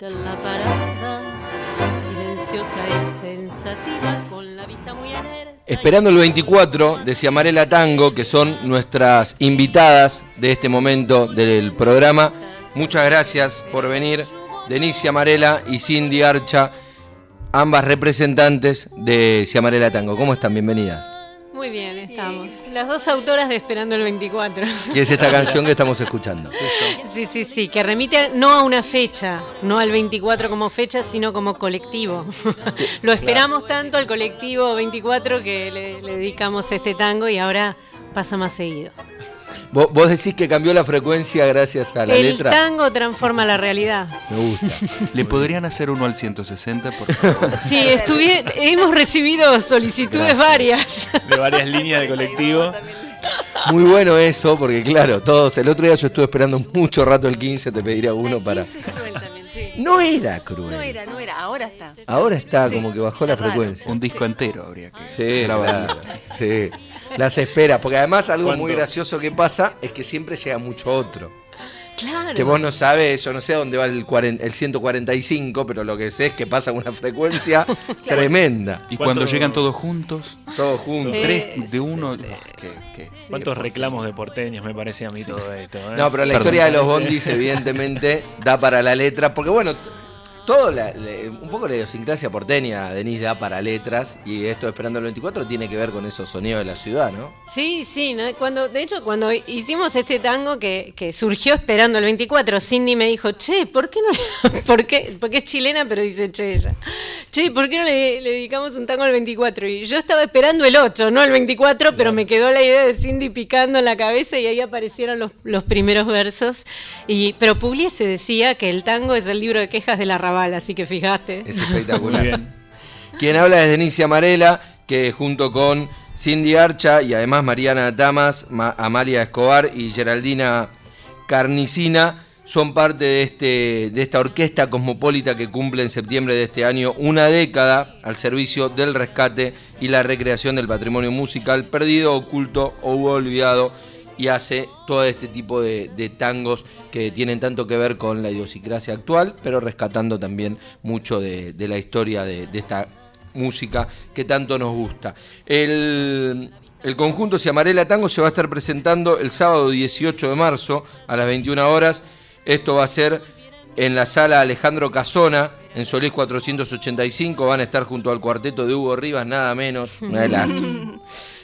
la parada, silenciosa y pensativa, con la vista muy alerta. Esperando el 24 de Ciamarela Tango, que son nuestras invitadas de este momento del programa. Muchas gracias por venir, Denise Ciamarela y Cindy Archa, ambas representantes de Ciamarela Tango. ¿Cómo están? Bienvenidas. Muy bien, estamos. Las dos autoras de Esperando el 24. Que es esta canción que estamos escuchando. Sí, sí, sí, que remite no a una fecha, no al 24 como fecha, sino como colectivo. Lo esperamos tanto al colectivo 24 que le, le dedicamos este tango y ahora pasa más seguido. ¿Vos, vos decís que cambió la frecuencia gracias a la el letra. tango transforma la realidad. Me gusta. ¿Le podrían hacer uno al 160, por favor? Sí, estuvi- hemos recibido solicitudes varias. de varias líneas de colectivo. Muy bueno eso, porque claro, todos. El otro día yo estuve esperando mucho rato el 15, te pediría uno para. No era cruel. No era, no era, ahora está. Ahora está Sí, como que bajó la frecuencia. Un disco entero habría que Sí, grabar. sí. Las espera, porque además algo muy gracioso que pasa es que siempre llega mucho otro. Claro. Que vos no sabés, yo no sé a dónde va el, 40 el 145, pero lo que sé es que pasa una frecuencia tremenda. Y cuando ¿Cuántos- llegan todos juntos, Todos juntos. Eh, tres de uno. ¿qué, qué? ¿Cuántos reclamos de porteños me parece a mí todo esto? eh? No, pero la Perdón. historia de los bondis evidentemente da para la letra, porque bueno, todo la- le- un poco la idiosincrasia porteña, Denise, da para letras, y esto Esperando el 24 tiene que ver con esos sonidos de la ciudad, ¿no? Sí, sí, ¿no? cuando, de hecho cuando hicimos este tango que, que surgió esperando el 24, Cindy me dijo, che, ¿por qué no? ¿Por qué? Porque es chilena, pero dice che ella. Che, ¿por qué no le, le dedicamos un tango al 24? Y yo estaba esperando el 8, no el 24, pero me quedó la idea de Cindy picando en la cabeza y ahí aparecieron los, los primeros versos. Y, pero Pugliese decía que el tango es el libro de quejas de la Así que fijaste. Es espectacular. Muy bien. Quien habla es Denise Amarela, que junto con Cindy Archa y además Mariana Damas, Ma- Amalia Escobar y Geraldina Carnicina son parte de, este, de esta orquesta cosmopolita que cumple en septiembre de este año una década al servicio del rescate y la recreación del patrimonio musical perdido, oculto o olvidado y hace todo este tipo de, tangos que tienen tanto que ver con la idiosincrasia actual, pero rescatando también mucho de, la historia de, de esta música que tanto nos gusta. El, el conjunto Ciamarela Tango se va a estar presentando el sábado 18 de marzo a las 21 horas. Esto va a ser en la sala Alejandro Casona, en Solís 485. Van a estar junto al cuarteto de Hugo Rivas, nada menos. Una de las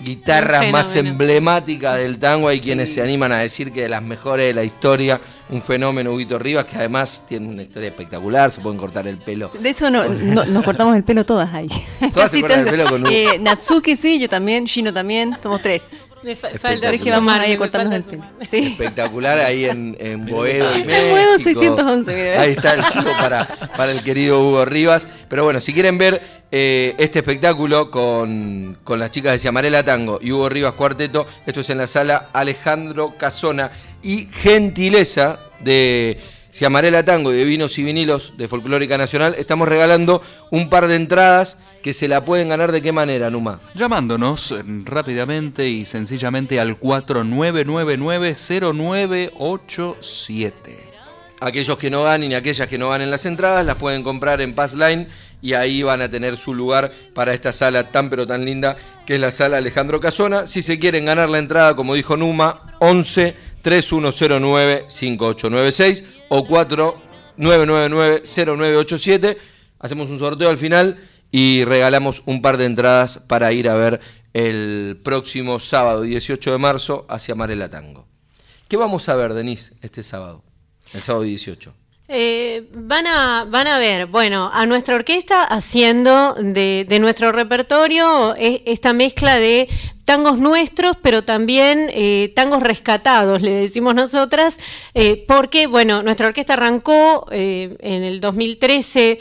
guitarras más emblemáticas del tango. Hay quienes se animan a decir que de las mejores de la historia. Un fenómeno, Huguito Rivas, que además tiene una historia espectacular. Se pueden cortar el pelo. De eso no, no- nos cortamos el pelo todas ahí. Todas se cortan el pelo con un- Eh, Natsuki sí, yo también, Shino también, somos tres. Me fa- Espectacular. falta Pero es que vamos sumarme, ahí a me cortarnos falta el pelo. Sí. espectacular ahí en, en Boedo y En Boedo México. 611, mira. Ahí está el chico para, para el querido Hugo Rivas. Pero bueno, si quieren ver eh, este espectáculo con, con las chicas de Ciamarela Tango y Hugo Rivas Cuarteto, esto es en la sala Alejandro Casona y gentileza de Ciamarela Tango y de Vinos y Vinilos de Folclórica Nacional, estamos regalando un par de entradas que se la pueden ganar de qué manera, Numa. Llamándonos eh, rápidamente y sencillamente al 4999-0987. Aquellos que no ganen y aquellas que no ganen las entradas las pueden comprar en Passline y ahí van a tener su lugar para esta sala tan pero tan linda que es la sala Alejandro Casona. Si se quieren ganar la entrada, como dijo Numa, 11 3109 5896 o 4999 0987. Hacemos un sorteo al final y regalamos un par de entradas para ir a ver el próximo sábado 18 de marzo hacia Marela Tango. ¿Qué vamos a ver, Denise, este sábado? El sábado 18. Eh, van, a, van a ver, bueno, a nuestra orquesta haciendo de, de nuestro repertorio esta mezcla de tangos nuestros, pero también eh, tangos rescatados, le decimos nosotras, eh, porque, bueno, nuestra orquesta arrancó en el 2013.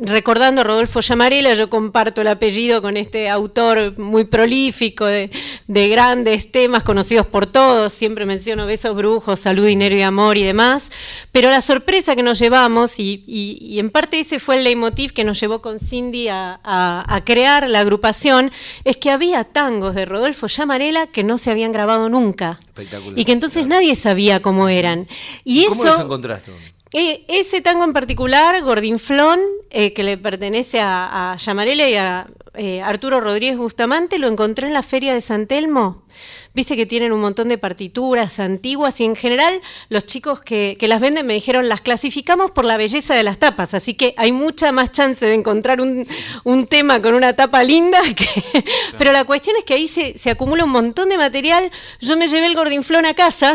Recordando a Rodolfo Llamarela, yo comparto el apellido con este autor muy prolífico de, de grandes temas conocidos por todos, siempre menciono Besos Brujos, Salud, Dinero y Amor y demás, pero la sorpresa que nos llevamos, y, y- y en parte ese fue el leitmotiv que nos llevó con Cindy a, a- a crear la agrupación, es que había tangos de Rodolfo Llamarela que no se habían grabado nunca. Espectacular. Y que entonces nadie sabía cómo eran. Y ¿Cómo eso... los encontraste? Eh, ese tango en particular, Gordinflón, eh, que le pertenece a, a y a eh, Arturo Rodríguez Bustamante, lo encontré en la Feria de San Telmo. Viste que tienen un montón de partituras antiguas y en general los chicos que, que las venden me dijeron las clasificamos por la belleza de las tapas, así que hay mucha más chance de encontrar un, un tema con una tapa linda. Que... Pero la cuestión es que ahí se, se acumula un montón de material. Yo me llevé el gordinflón a casa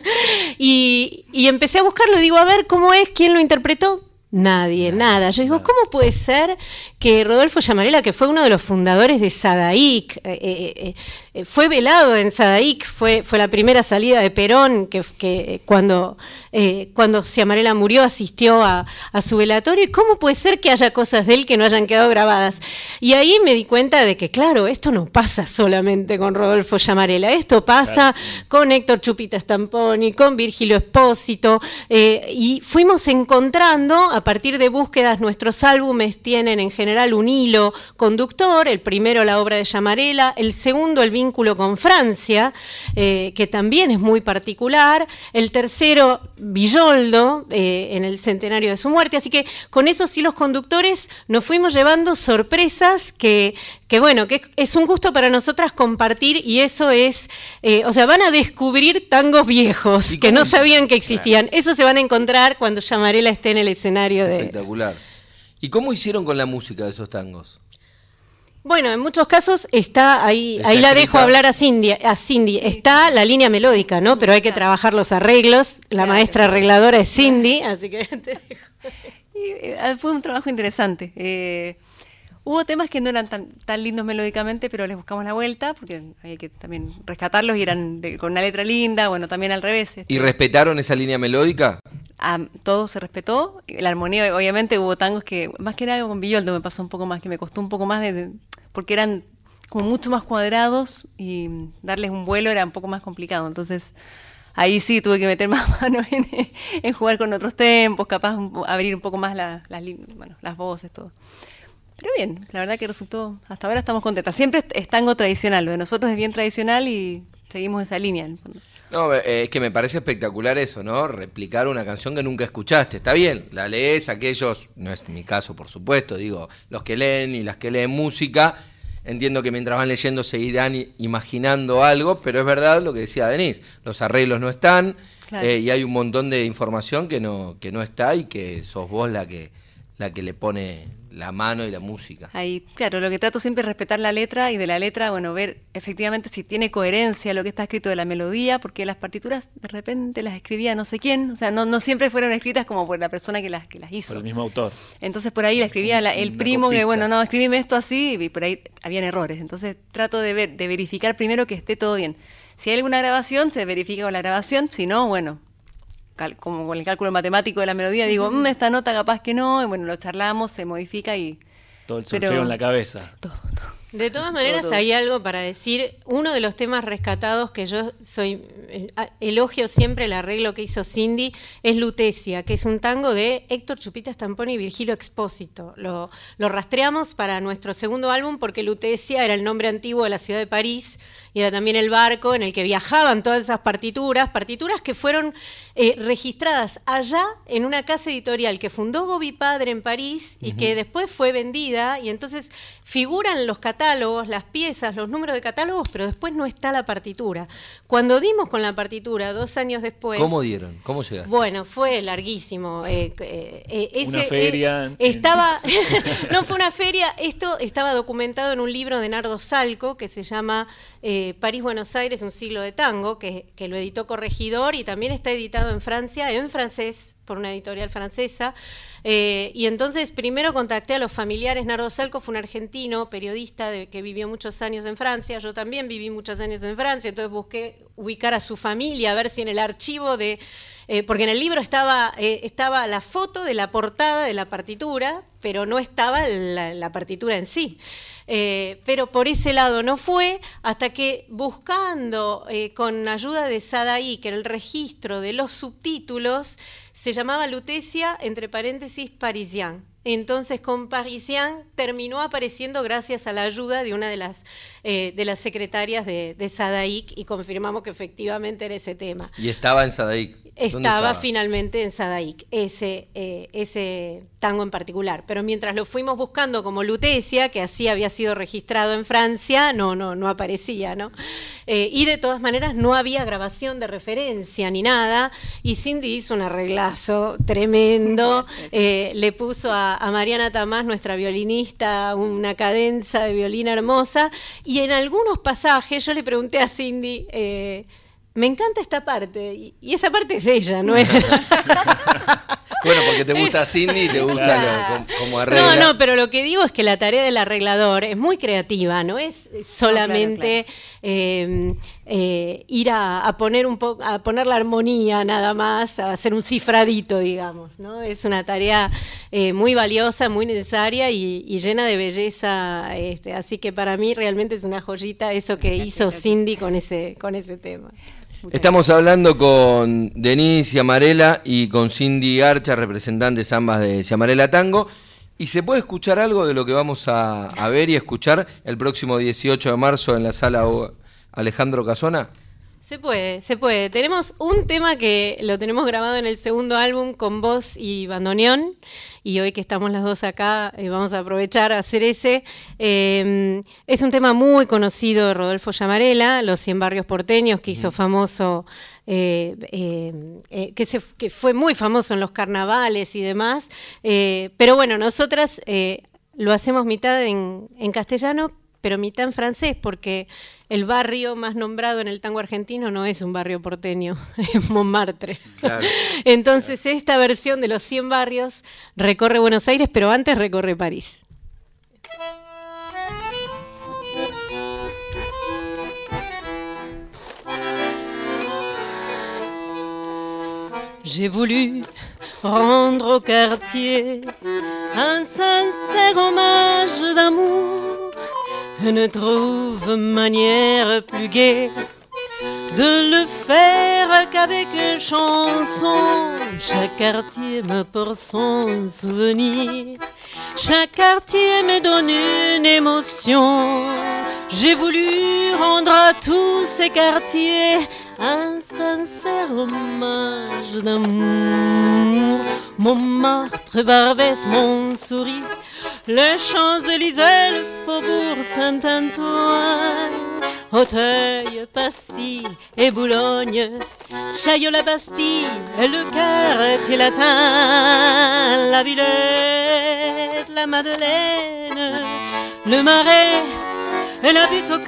y, y empecé a buscarlo. Digo, a ver cómo es, quién lo interpretó. Nadie, nada. Yo digo, ¿cómo puede ser que Rodolfo Llamarela, que fue uno de los fundadores de Sadaic, eh, eh, eh, fue velado en Sadaic, fue, fue la primera salida de Perón, que, que cuando, eh, cuando murió asistió a, a, su velatorio, y cómo puede ser que haya cosas de él que no hayan quedado grabadas? Y ahí me di cuenta de que, claro, esto no pasa solamente con Rodolfo Llamarela, esto pasa claro. con Héctor Chupita Stamponi, con Virgilio Espósito, y fuimos encontrando a partir de búsquedas, nuestros álbumes tienen en general un hilo conductor, el primero la obra de Llamarela, el segundo el vínculo con Francia, eh, que también es muy particular, el tercero Villoldo, eh, en el centenario de su muerte, así que con esos hilos conductores nos fuimos llevando sorpresas que, que bueno, que es un gusto para nosotras compartir y eso es, eh, o sea, van a descubrir tangos viejos que no sabían que existían, eso se van a encontrar cuando Llamarela esté en el escenario de... Espectacular. ¿Y cómo hicieron con la música de esos tangos? Bueno, en muchos casos está ahí, está ahí la dejo hablar a Cindy, a Cindy. Está la línea melódica, ¿no? Pero hay que trabajar los arreglos. La maestra arregladora es Cindy, así que te dejo. Y, eh, fue un trabajo interesante. Eh, hubo temas que no eran tan, tan, lindos melódicamente, pero les buscamos la vuelta, porque hay que también rescatarlos y eran de, con una letra linda, bueno, también al revés. Este. ¿Y respetaron esa línea melódica? a todo se respetó. La armonía, obviamente, hubo tangos que, más que nada con Villoldo me pasó un poco más, que me costó un poco más, de, de, porque eran como mucho más cuadrados y darles un vuelo era un poco más complicado. Entonces, ahí sí tuve que meter más mano en, en jugar con otros tempos, capaz abrir un poco más la, las, bueno, las voces, todo. Pero bien, la verdad que resultó, hasta ahora estamos contentas. Siempre es tango tradicional, lo de nosotros es bien tradicional y seguimos esa línea. En el fondo. No, eh, es que me parece espectacular eso, ¿no? Replicar una canción que nunca escuchaste. Está bien, la lees, aquellos, no es mi caso, por supuesto, digo, los que leen y las que leen música, entiendo que mientras van leyendo seguirán imaginando algo, pero es verdad lo que decía Denise, los arreglos no están claro. eh, y hay un montón de información que no, que no está y que sos vos la que, la que le pone la mano y la música. Ahí, claro, lo que trato siempre es respetar la letra y de la letra, bueno, ver efectivamente si tiene coherencia lo que está escrito de la melodía, porque las partituras de repente las escribía no sé quién, o sea, no, no siempre fueron escritas como por la persona que las, que las hizo. Por el mismo autor. Entonces por ahí la escribía la, el primo copista. que, bueno, no, escribime esto así, y por ahí habían errores. Entonces trato de ver, de verificar primero que esté todo bien. Si hay alguna grabación, se verifica con la grabación, si no, bueno, como con el cálculo matemático de la melodía, digo, mmm, esta nota capaz que no, y bueno, lo charlamos, se modifica y... Todo el surfeo Pero, en la cabeza. Todo, todo. De todas maneras, todo, hay algo para decir. Uno de los temas rescatados que yo soy eh, elogio siempre el arreglo que hizo Cindy es Lutecia, que es un tango de Héctor Chupita Stamponi y Virgilio Expósito. Lo, lo, rastreamos para nuestro segundo álbum porque Lutecia era el nombre antiguo de la ciudad de París y era también el barco en el que viajaban todas esas partituras, partituras que fueron eh, registradas allá en una casa editorial que fundó Gobi Padre en París y uh -huh. que después fue vendida y entonces figuran los catálogos, las piezas, los números de catálogos, pero después no está la partitura. Cuando dimos con la partitura, dos años después... ¿Cómo dieron? ¿Cómo llegaste? Bueno, fue larguísimo. Eh, eh, ese, una feria. estaba, no fue una feria, esto estaba documentado en un libro de Nardo Salco que se llama París-Buenos Aires, un siglo de tango, que, que lo editó Corregidor y también está editado en Francia, en francés, por una editorial francesa. Eh, y entonces primero contacté a los familiares. Nardo Salco fue un argentino, periodista que vivió muchos años en Francia. Yo también viví muchos años en Francia, entonces busqué ubicar a su familia, a ver si en el archivo de... Eh, porque en el libro estaba, eh, estaba la foto de la portada de la partitura, pero no estaba la, partitura en sí. Eh, pero por ese lado no fue, hasta que buscando con ayuda de Sadaí, que el registro de los subtítulos, se llamaba Lutecia, entre paréntesis, Parisien. Entonces con Parisien terminó apareciendo gracias a la ayuda de una de las, de las secretarias de, de y confirmamos que efectivamente era ese tema. Y estaba en Sadaik. Estaba, finalmente en Sadaik, ese, eh, ese tango en particular. Pero mientras lo fuimos buscando como Lutecia, que así había sido registrado en Francia, no, no, no aparecía, ¿no? Eh, y de todas maneras no había grabación de referencia ni nada. Y Cindy hizo un arreglazo tremendo. Eh, le puso a, a, Mariana Tamás, nuestra violinista, una cadenza de violín hermosa. Y en algunos pasajes yo le pregunté a Cindy me encanta esta parte, y, esa parte es ella, ¿no es? Bueno, porque te gusta Cindy y te gusta como, arregla. No, no, pero lo que digo es que la tarea del arreglador es muy creativa, no es solamente em, eh, ir a, poner un poco, a poner la armonía nada más, a hacer un cifradito, digamos, ¿no? Es una tarea eh, muy valiosa, muy necesaria y, llena de belleza. Este, así que para mí realmente es una joyita eso que hizo Cindy con ese, con ese tema. Estamos hablando con Denise Yamarela y con Cindy Archa, representantes ambas de Yamarela Tango. ¿Y se puede escuchar algo de lo que vamos a, ver y escuchar el próximo 18 de marzo en la sala Alejandro Casona? Se puede, se puede. Tenemos un tema que lo tenemos grabado en el segundo álbum con voz y bandoneón. Y hoy que estamos las dos acá, eh, vamos a aprovechar a hacer ese. Em, es un tema muy conocido de Rodolfo Llamarela, Los 100 Barrios Porteños, que hizo famoso, eh, eh, que, se, que fue muy famoso en los carnavales y demás. pero bueno, nosotras lo hacemos mitad en, en castellano, pero mitad en francés, porque el barrio más nombrado en el tango argentino no es un barrio porteño, es Montmartre. Entonces esta versión de los 100 barrios recorre Buenos Aires, pero antes recorre París. J'ai voulu rendre au quartier un sincère hommage d'amour ne trouve manière plus gaie de le faire qu'avec une chanson. Chaque quartier me porte son souvenir, chaque quartier me donne une émotion. J'ai voulu rendre à tous ces quartiers un sincère hommage d'amour. Mon martre Barbès, mon sourire les Champs-Élysées, le faubourg Saint-Antoine, Auteuil, Passy et Boulogne, Chaillot, la Bastille et le quartier latin, la Villette, la Madeleine, le Marais et la butte au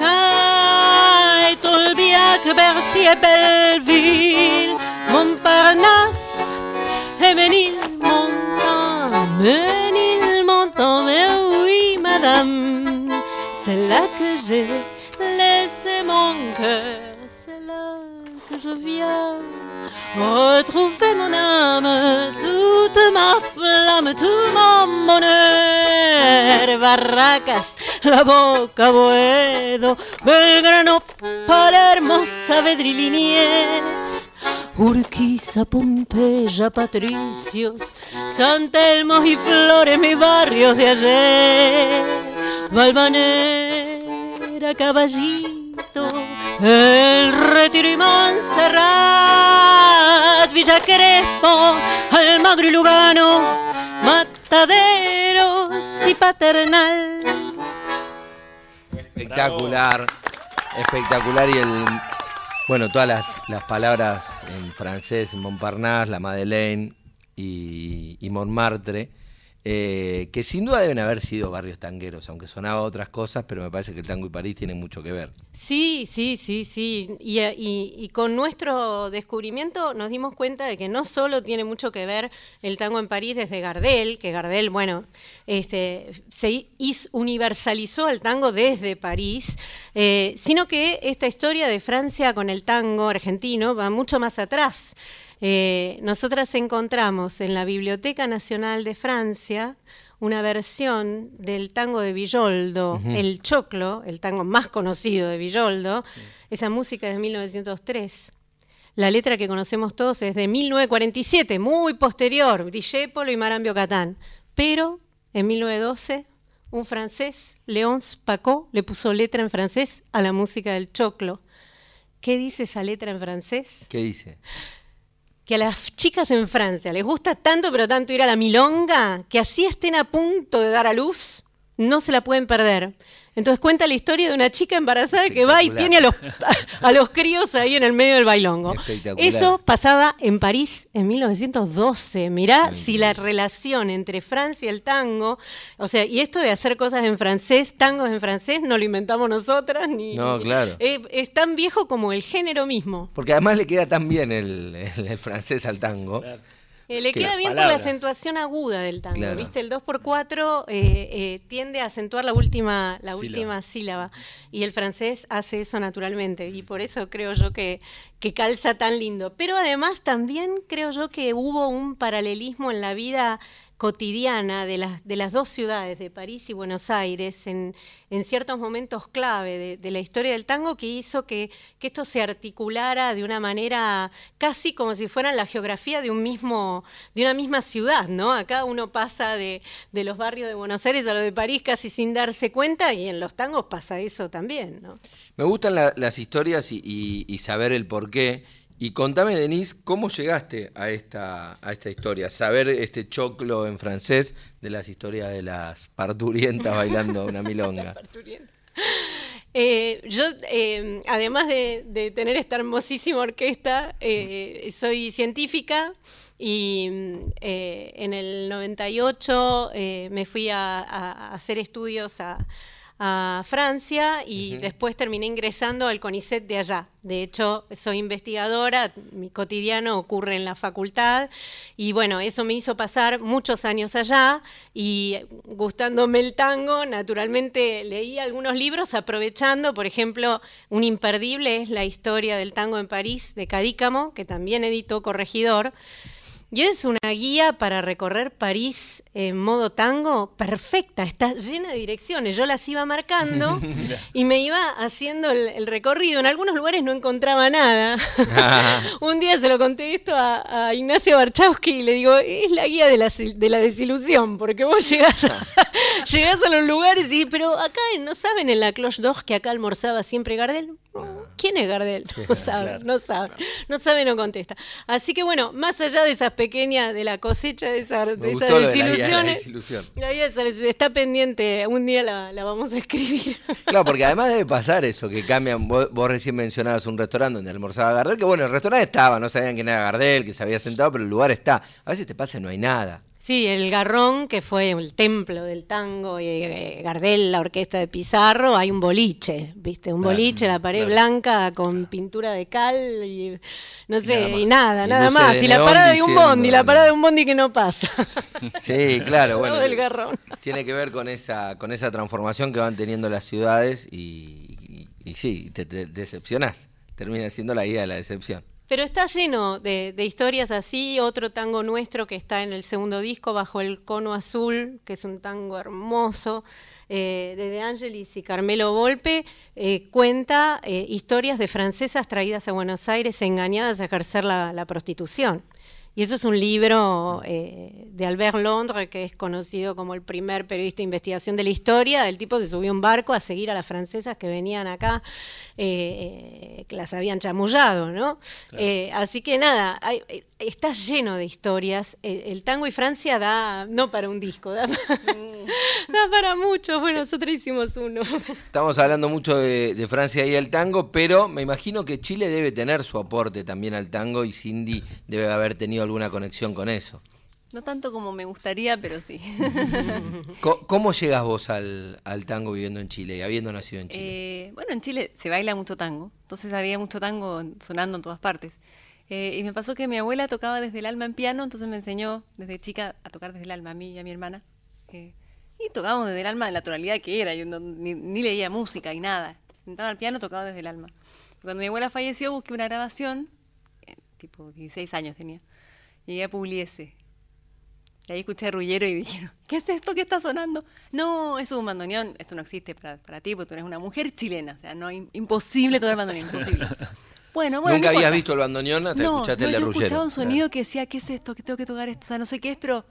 et Tolbiac, Bercy et Belleville, Montparnasse et Ménilmontant, c'est là que j'ai laissé mon cœur, c'est là que je viens retrouver mon âme, toute ma flamme, tout mon bonheur. Barracas, la boca, Boedo, Belgrano, Palermo, Saavedra Urquiza, Pompeya, Patricios, San Telmo y Flores, mis barrios de ayer. Valvanera, Caballito, El Retiro y Montserrat, Villa Crespo, Almagro y Lugano, Mataderos y Paternal. Espectacular, espectacular y el bueno, todas las, palabras en francés, Montparnasse, la Madeleine y, y Montmartre, eh, que sin duda deben haber sido barrios tangueros, aunque sonaba otras cosas, pero me parece que el tango y París tienen mucho que ver. Sí, sí, sí, sí. Y, con nuestro descubrimiento nos dimos cuenta de que no solo tiene mucho que ver el tango en París desde Gardel, que Gardel, bueno, este, se universalizó el tango desde París, eh, sino que esta historia de Francia con el tango argentino va mucho más atrás. Eh, nosotras encontramos en la Biblioteca Nacional de Francia una versión del tango de Villoldo, El Choclo, el tango más conocido de Villoldo. Esa música es de 1903. La letra que conocemos todos es de 1947, muy posterior, Dijépolo y Marambio Catán. Pero en 1912, un francés, Léonce Pacot, le puso letra en francés a la música del Choclo. ¿Qué dice esa letra en francés? ¿Qué dice? Que a las chicas en Francia les gusta tanto, pero tanto ir a la milonga, que así estén a punto de dar a luz, no se la pueden perder. Entonces cuenta la historia de una chica embarazada que va y tiene a los, a los críos ahí en el medio del bailongo. Eso pasaba en París en 1912. Mirá si la relación entre Francia y el tango, o sea, y esto de hacer cosas en francés, tangos en francés, no lo inventamos nosotras, ni... No, claro. es tan viejo como el género mismo. Porque además le queda tan bien el, francés al tango. Eh, le queda bien por la acentuación aguda del tango, ¿viste? El 2x4 eh, eh, tiende a acentuar la última, la sílaba. última sílaba y el francés hace eso naturalmente y por eso creo yo que, que calza tan lindo. Pero además también creo yo que hubo un paralelismo en la vida cotidiana de las, de las dos ciudades, de París y Buenos Aires, en, en ciertos momentos clave de, la historia del tango que hizo que, que, esto se articulara de una manera casi como si fuera la geografía de un mismo, de una misma ciudad, ¿no? Acá uno pasa de, de los barrios de Buenos Aires a los de París casi sin darse cuenta y en los tangos pasa eso también, ¿no? Me gustan las historias y, y saber el porqué. Y contame, Denise, ¿cómo llegaste a esta, a esta historia? Saber este choclo en francés de las historias de las parturientas bailando una milonga. Eh, yo, eh, además de, tener esta hermosísima orquesta, eh, soy científica y en el 98 me fui a hacer estudios a a Francia y después terminé ingresando al CONICET de allá. De hecho, soy investigadora, mi cotidiano ocurre en la facultad y bueno, eso me hizo pasar muchos años allá y gustándome el tango, naturalmente leí algunos libros aprovechando, por ejemplo, un imperdible es la historia del tango en París de Cadícamo, que también editó Corregidor. Y es una guía para recorrer París en modo tango perfecta, está llena de direcciones. Yo las iba marcando y me iba haciendo el, recorrido. En algunos lugares no encontraba nada. Un día se lo conté esto a, Ignacio Barchowski y le digo, es la guía de la, de la desilusión, porque vos llegás a, llegás a los lugares y, pero acá no saben en la Cloche d'Or que acá almorzaba siempre Gardel. ¿Quién es Gardel? No sabe, no sabe, no sabe, no contesta. Así que bueno, más allá de esas pequeñas, de la cosecha de, esa, de esas desilusiones, la está pendiente, un día la, vamos a escribir. Claro, porque además debe pasar eso, que cambian, vos, recién mencionabas un restaurante donde almorzaba Gardel, que bueno, el restaurante estaba, no sabían quién era Gardel, que se había sentado, pero el lugar está. A veces te pasa no hay nada. Sí, el Garrón, que fue el templo del tango, y eh, Gardel, la orquesta de Pizarro, hay un boliche, ¿viste? Un boliche, la pared blanca con pintura de cal y no sé, y nada, nada, más. Y la parada de un bondi, la parada de un bondi que no pasa. Sí, claro, bueno. Garrón. Tiene que ver con esa, con esa transformación que van teniendo las ciudades y, sí, te, te decepcionás. Termina siendo la guía de la decepción. Pero está lleno de, historias así, otro tango nuestro que está en el segundo disco, Bajo el Cono Azul, que es un tango hermoso, eh, de De Angelis y Carmelo Volpe, eh, cuenta eh, historias de francesas traídas a Buenos Aires engañadas a ejercer la prostitución. Y eso es un libro eh, de Albert Londres, que es conocido como el primer periodista de investigación de la historia. El tipo se subió a un barco a seguir a las francesas que venían acá, eh, eh, que las habían chamullado, ¿no? así que nada, está lleno de historias. El, tango y Francia da, no para un disco, da, para muchos. Bueno, nosotros hicimos uno. Estamos hablando mucho de, de Francia y el tango, pero me imagino que Chile debe tener su aporte también al tango y Cindy debe haber tenido alguna conexión con eso. No tanto como me gustaría, pero sí. ¿Cómo, llegas vos al, tango viviendo en Chile y habiendo nacido en Chile? Eh, bueno, en Chile se baila mucho tango, entonces había mucho tango sonando en todas partes. Eh, y me pasó que mi abuela tocaba desde el alma en piano, entonces me enseñó desde chica a tocar desde el alma a mí y a mi hermana. Eh, y tocábamos desde el alma de la naturalidad que era, yo ni, leía música y nada. Sentaba al piano, tocaba desde el alma. Cuando mi abuela falleció busqué una grabación, tipo 16 años tenía Llegué a Pugliese. Y ahí escuché a Rullero y dije, ¿qué es esto que está sonando? No, eso es un bandoneón, eso no existe para, para ti, porque tú eres una mujer chilena, o sea, no imposible tocar bandoneón, imposible. Bueno, bueno. ¿Nunca habías visto el bandoneón hasta no, escuchaste el de Rullero? escuchaba un sonido que decía, ¿qué es esto? que tengo que tocar esto? O sea, no sé qué es, pero...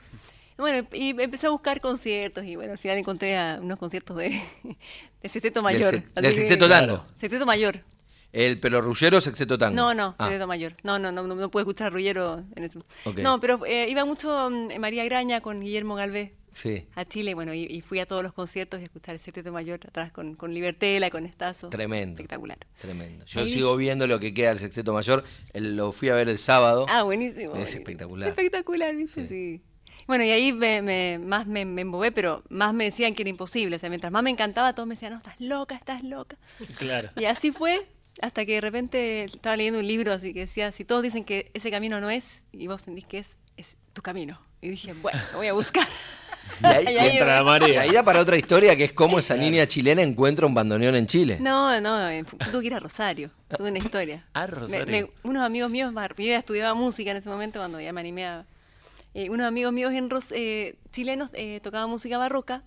Bueno, y empecé a buscar conciertos y bueno, al final encontré a unos conciertos de, de Sexteto Mayor. Del, Sexteto Tango. Sexteto Mayor. El pero Rullero Sexteto Tango. No, no, Ah, de Do mayor. No, no, no, no, no pude escuchar a Rullero en eso. Ok. No, pero eh, iba mucho mm, María Graña con Guillermo Galvez Sí, a Chile, bueno, y, y fui a todos los conciertos y a escuchar el Sexteto Mayor atrás con, con Libertela, con Estazo. tremendo. Espectacular. Tremendo. Yo Ahí sigo viendo lo que queda del Sexteto Mayor. El- lo fui a ver el sábado. Ah, buenísimo. Es buenísimo. espectacular. Espectacular, ¿viste? Sí. Bueno, y ahí me, me- más me, me embobé, pero más me decían que era imposible. O sea, mientras más me encantaba, todos me decían, no, estás loca, estás loca. Claro. Y así fue, hasta que de repente estaba leyendo un libro así que decía, si todos dicen que ese camino no es, y vos sentís que es, es tu camino. Y dije, bueno, lo voy a buscar. Y ahí, Y ahí- Contra la y marea. ahí da para otra historia que es cómo esa niña chilena encuentra un bandoneón en Chile. No, no, tuve que ir a Rosario. Tuve una historia. Ah, Me- Rosario. me- unos amigos míos, yo ya estudiaba música en ese momento cuando ya me animé a... eh, unos amigos míos en Ros- eh, chilenos eh, tocaban música barroca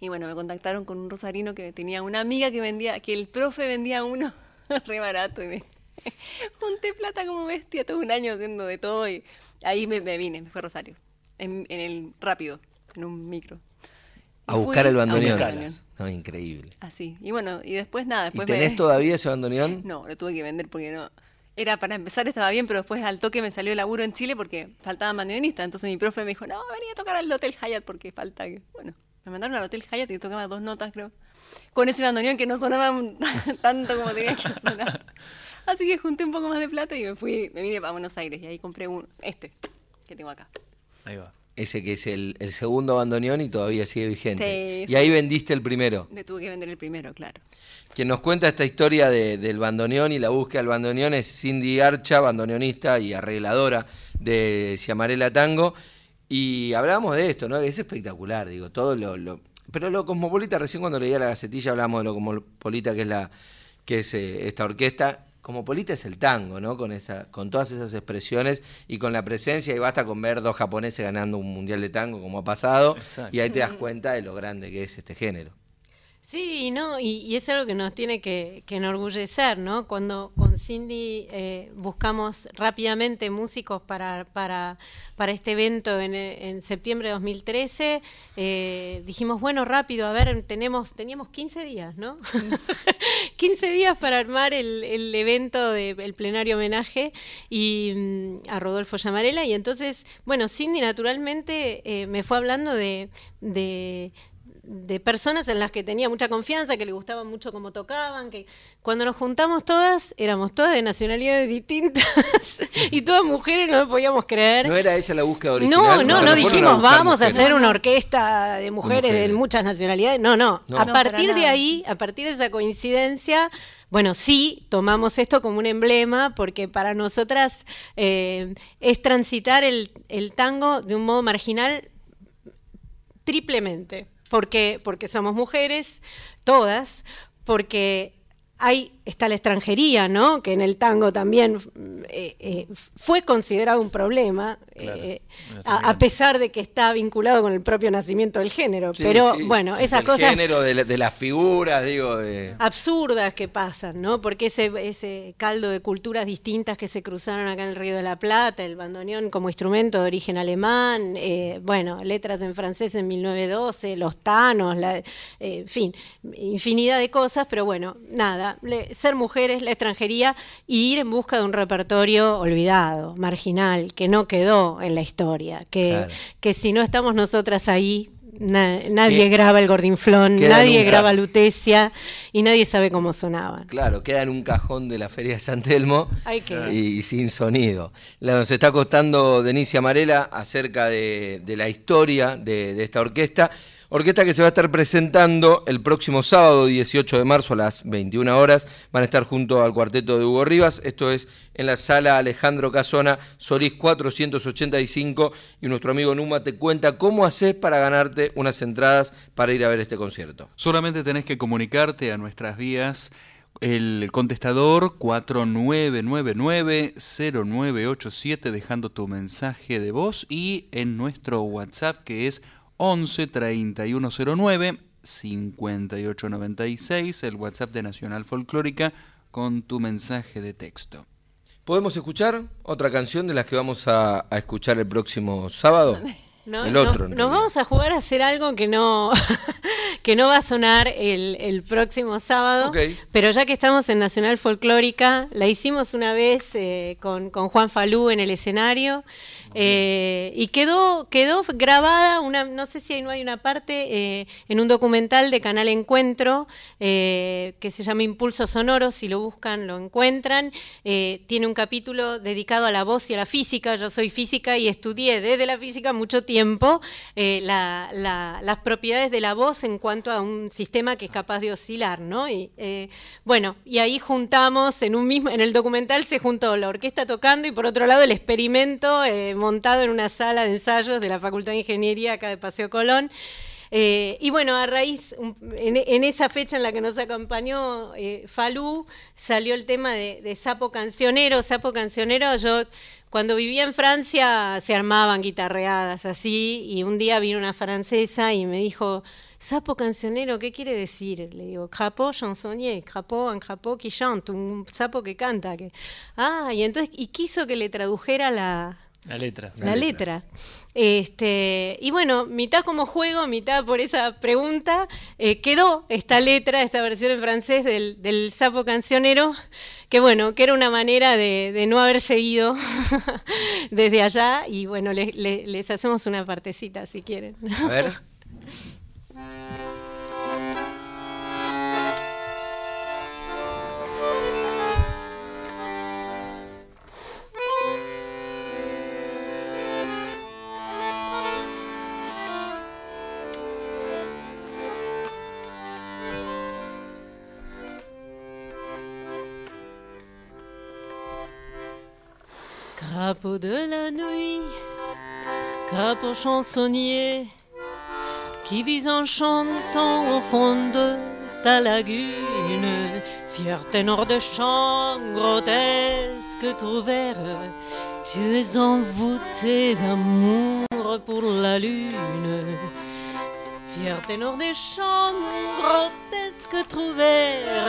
y bueno, me contactaron con un rosarino que tenía una amiga que vendía, que el profe vendía uno re barato y me junté plata como bestia todo un año haciendo de todo y ahí me, me vine, me fue a Rosario, en, en el rápido, en un micro. A Y buscar el bandoneón. No, increíble. Así. Y bueno, y después nada. ¿Y Después tenés me... todavía ese bandoneón? No, lo tuve que vender porque no. Era para empezar, estaba bien, pero después al toque me salió el laburo en Chile porque faltaba bandoneonista. Entonces mi profe me dijo, no, venía a tocar al Hotel Hyatt porque falta. Bueno, me mandaron al Hotel Hyatt y tocaba dos notas, creo. Con ese bandoneón que no sonaban tanto como tenía que sonar. Así que junté un poco más de plata y me fui, me vine para Buenos Aires y ahí compré un, este, que tengo acá. Ahí va. Ese que es el, el segundo bandoneón y todavía sigue vigente. Sí, y ahí vendiste el primero. Me tuve que vender el primero, claro. Quien nos cuenta esta historia de- del bandoneón y la búsqueda del bandoneón es Cindy Archa, bandoneonista y arregladora de Ciamarela Tango. Y hablábamos de esto, ¿no? Es espectacular, digo, todo lo, lo- Pero lo cosmopolita, recién cuando leía la gacetilla hablábamos de lo cosmopolita que es la que es eh, esta orquesta. Cosmopolita es el tango, ¿no? Con esa, con todas esas expresiones y con la presencia, y basta con ver dos japoneses ganando un mundial de tango como ha pasado, Exacto. y ahí te das cuenta de lo grande que es este género. Sí, no, y, es algo que nos tiene que, que enorgullecer, ¿no? Cuando con Cindy eh, buscamos rápidamente músicos para, para, para este evento en, en septiembre de 2013, eh, dijimos, bueno, rápido, a ver, tenemos, teníamos 15 días, ¿no? 15 días para armar el, el evento del plenario homenaje y mm, a Rodolfo Llamarela, y entonces, bueno, Cindy naturalmente eh, me fue hablando de- de de personas en las que tenía mucha confianza, que le gustaba mucho cómo tocaban, que cuando nos juntamos todas, éramos todas de nacionalidades distintas y todas mujeres, no lo podíamos creer. ¿No era ella la búsqueda original? No, no, no dijimos vamos a hacer una orquesta de mujeres, mujeres. de muchas nacionalidades. No, no. No. A partir de ahí, a partir de esa coincidencia, bueno, sí, tomamos esto como un emblema porque para nosotras eh, es transitar el, el tango de un modo marginal triplemente. Porque, porque somos mujeres, todas, porque hay, está la extranjería, ¿no? Que en el tango también eh, eh, fue considerado un problema, Claro, eh, a, pesar de que está vinculado con el propio nacimiento del género. Sí, Pero sí. bueno, esas El cosas género de, la- de las figuras, digo, de... absurdas que pasan, ¿no? Porque ese, ese caldo de culturas distintas que se cruzaron acá en el Río de la Plata, el bandoneón como instrumento de origen alemán, eh, bueno, letras en francés en 1912, los tanos, la- eh, en fin, infinidad de cosas, pero bueno, nada, le- ser mujeres, la extranjería y ir en busca de un repertorio olvidado, marginal, que no quedó en la historia, que, Claro. que si no estamos nosotras ahí... na- nadie graba el gordinflón, queda nadie nunca. graba Lutecia y nadie sabe cómo sonaban. Claro, queda en un cajón de la Feria de San Telmo que- y sin sonido. Nos está contando Denise Amarela acerca de, de la historia de, de esta orquesta. Orquesta que se va a estar presentando el próximo sábado 18 de marzo a las 21 horas. Van a estar junto al cuarteto de Hugo Rivas. Esto es en la sala Alejandro Casona, Solís 485. Y nuestro amigo Numa te cuenta cómo haces para ganarte unas entradas para ir a ver este concierto. Solamente tenés que comunicarte a nuestras vías. El contestador 4999-0987 dejando tu mensaje de voz y en nuestro WhatsApp que es 11 3109 5896, el WhatsApp de Nacional Folclórica con tu mensaje de texto. ¿Podemos escuchar otra canción de las que vamos a, a escuchar el próximo sábado? No, el otro. nos vamos a jugar a hacer algo que no, que no va a sonar el, el próximo sábado. Pero ya que estamos en Nacional Folclórica, la hicimos una vez eh, con, con Juan Falú en el escenario. eh, y quedó, quedó grabada, una, no sé si ahí no hay una parte, eh, en un documental de Canal Encuentro, que se llama Impulso Sonoro, si lo buscan lo encuentran. Tiene un capítulo dedicado a la voz y a la física. Yo soy física y estudié desde la física mucho tiempo eh, la- la- las propiedades de la voz en cuanto a un sistema que es capaz de oscilar, ¿no? Y, eh, bueno, y ahí juntamos en un mismo, en el documental se juntó la orquesta tocando y por otro lado el experimento eh, montado en una sala de ensayos de la Facultad de Ingeniería acá de Paseo Colón. Eh, y bueno, a raíz, en, esa fecha en la que nos acompañó eh, Falú, salió el tema de Sapo Cancionero. Sapo Cancionero, yo cuando vivía en Francia se armaban guitarreadas así, y un día vino una francesa y me dijo, Sapo Cancionero, ¿qué quiere decir? Le digo, crapaud chansonnier, crapaud, un crapaud qui chante, un sapo que canta. Que... Ah, y entonces, y quiso que le tradujera la, La letra. la letra. Este, y bueno, mitad como juego, mitad por esa pregunta, eh, quedó esta letra, esta versión en francés del, del sapo cancionero, que bueno, que era una manera de, de no haber seguido desde allá, y bueno, le- le- les hacemos una partecita si quieren. A ver. Crapaud de la nuit, crapaud chansonnier, qui vise en chantant au fond de ta lagune, fier ténor de chant grotesque trouvère, tu es envoûté d'amour pour la lune. Fier ténor des chants grotesques trouvère,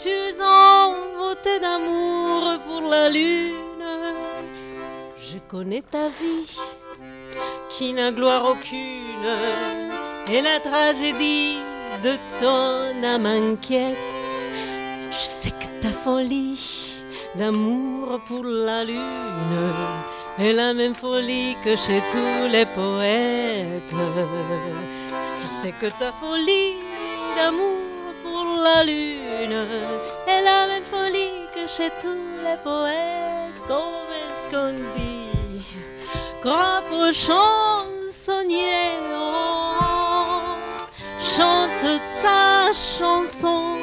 tu es envoûté d'amour pour la lune. Connais ta vie, qui n'a gloire aucune, et la tragédie de ton âme inquiète. Je sais que ta folie d'amour pour la lune est la même folie que chez tous les poètes. Je sais que ta folie d'amour pour la lune est la même folie que chez tous les poètes. Comment est-ce qu'on dit Crapaud chansonnier, oh, chante ta chanson.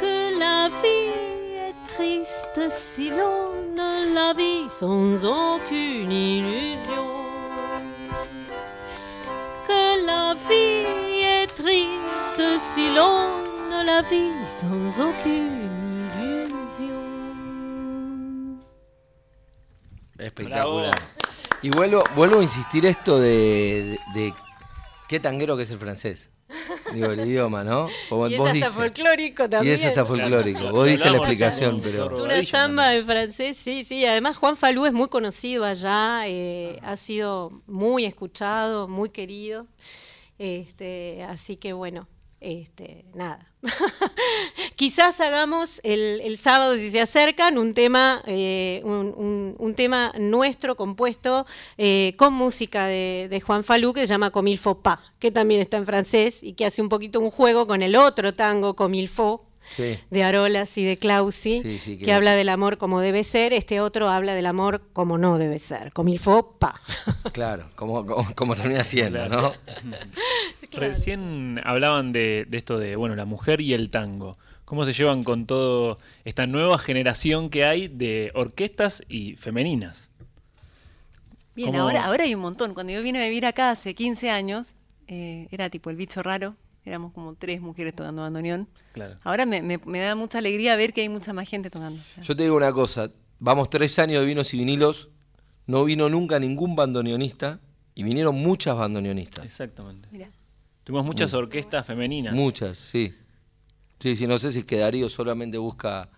Que la vie est triste si l'on la vit sans aucune illusion. Que la vie est triste si l'on la vit sans aucune Espectacular. Bravo. Y vuelvo, vuelvo a insistir esto de, de- de qué tanguero que es el francés. Digo, el idioma, ¿no? Como Y vos es hasta diste. folclórico Y también. eso está folclórico. Claro. Vos diste la explicación, pero. Una samba en francés, sí, sí. Además, Juan Falú es muy conocido allá, eh, ha sido muy escuchado, muy querido. Este, así que bueno, este, nada. Quizás hagamos el, el sábado, si se acercan, un tema, eh, un, un- un tema nuestro compuesto eh, con música de, de Juan Falú que se llama Comme il faut pas, que también está en francés y que hace un poquito un juego con el otro tango Comme il faut Sí. de Arolas y de Clausi, Sí, sí, que, que- habla del amor como debe ser, este otro habla del amor como no debe ser, como il faut pas. Claro, como, como, como termina siendo, ¿no? Recién hablaban de, de esto de, bueno, la mujer y el tango. ¿Cómo se llevan con todo esta nueva generación que hay de orquestas y femeninas? Bien, ¿Cómo? ahora, ahora hay un montón. Cuando yo vine a vivir acá hace 15 años, eh, era tipo el bicho raro. Éramos como tres mujeres tocando bandoneón. Claro. Ahora me, me- me da mucha alegría ver que hay mucha más gente tocando. Yo te digo una cosa, vamos tres años de vinos y vinilos, no vino nunca ningún bandoneonista y vinieron muchas bandoneonistas. Exactamente. Mira. Tuvimos Mm. muchas orquestas femeninas. Muchas, sí. Sí, sí, no sé si es que Darío solamente busca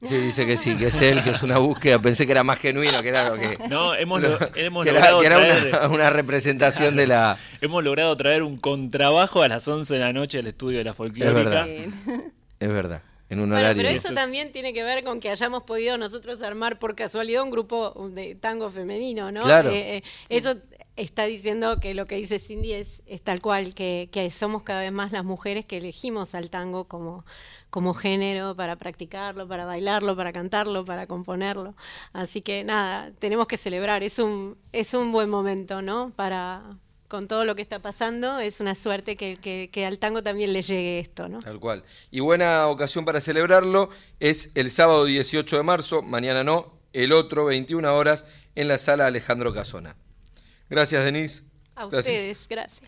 Sí, dice que sí, que es él, que es una búsqueda. Pensé que era más genuino, que era lo que. No, hemos, lo- hemos que era, logrado que era traer- una, una representación de la. Hemos logrado traer un contrabajo a las 11 de la noche al estudio de la folclórica. verdad. Bien. Es verdad, en un Bueno, horario. pero Eso es- también tiene que ver con que hayamos podido nosotros armar por casualidad un grupo de tango femenino, ¿no? Claro. Eh, eh, eso está diciendo que lo que dice Cindy es, tal cual, que, que somos cada vez más las mujeres que elegimos al tango como, como género para practicarlo, para bailarlo, para cantarlo, para componerlo. Así que nada, tenemos que celebrar, es un, es un buen momento, ¿no? Para con todo lo que está pasando, es una suerte que, que, que al tango también le llegue esto, ¿no? Tal cual. Y buena ocasión para celebrarlo es el sábado 18 de marzo, mañana no, el otro 21 horas en la sala Alejandro Casona. Gracias, Denise. A Gracias. ustedes, gracias.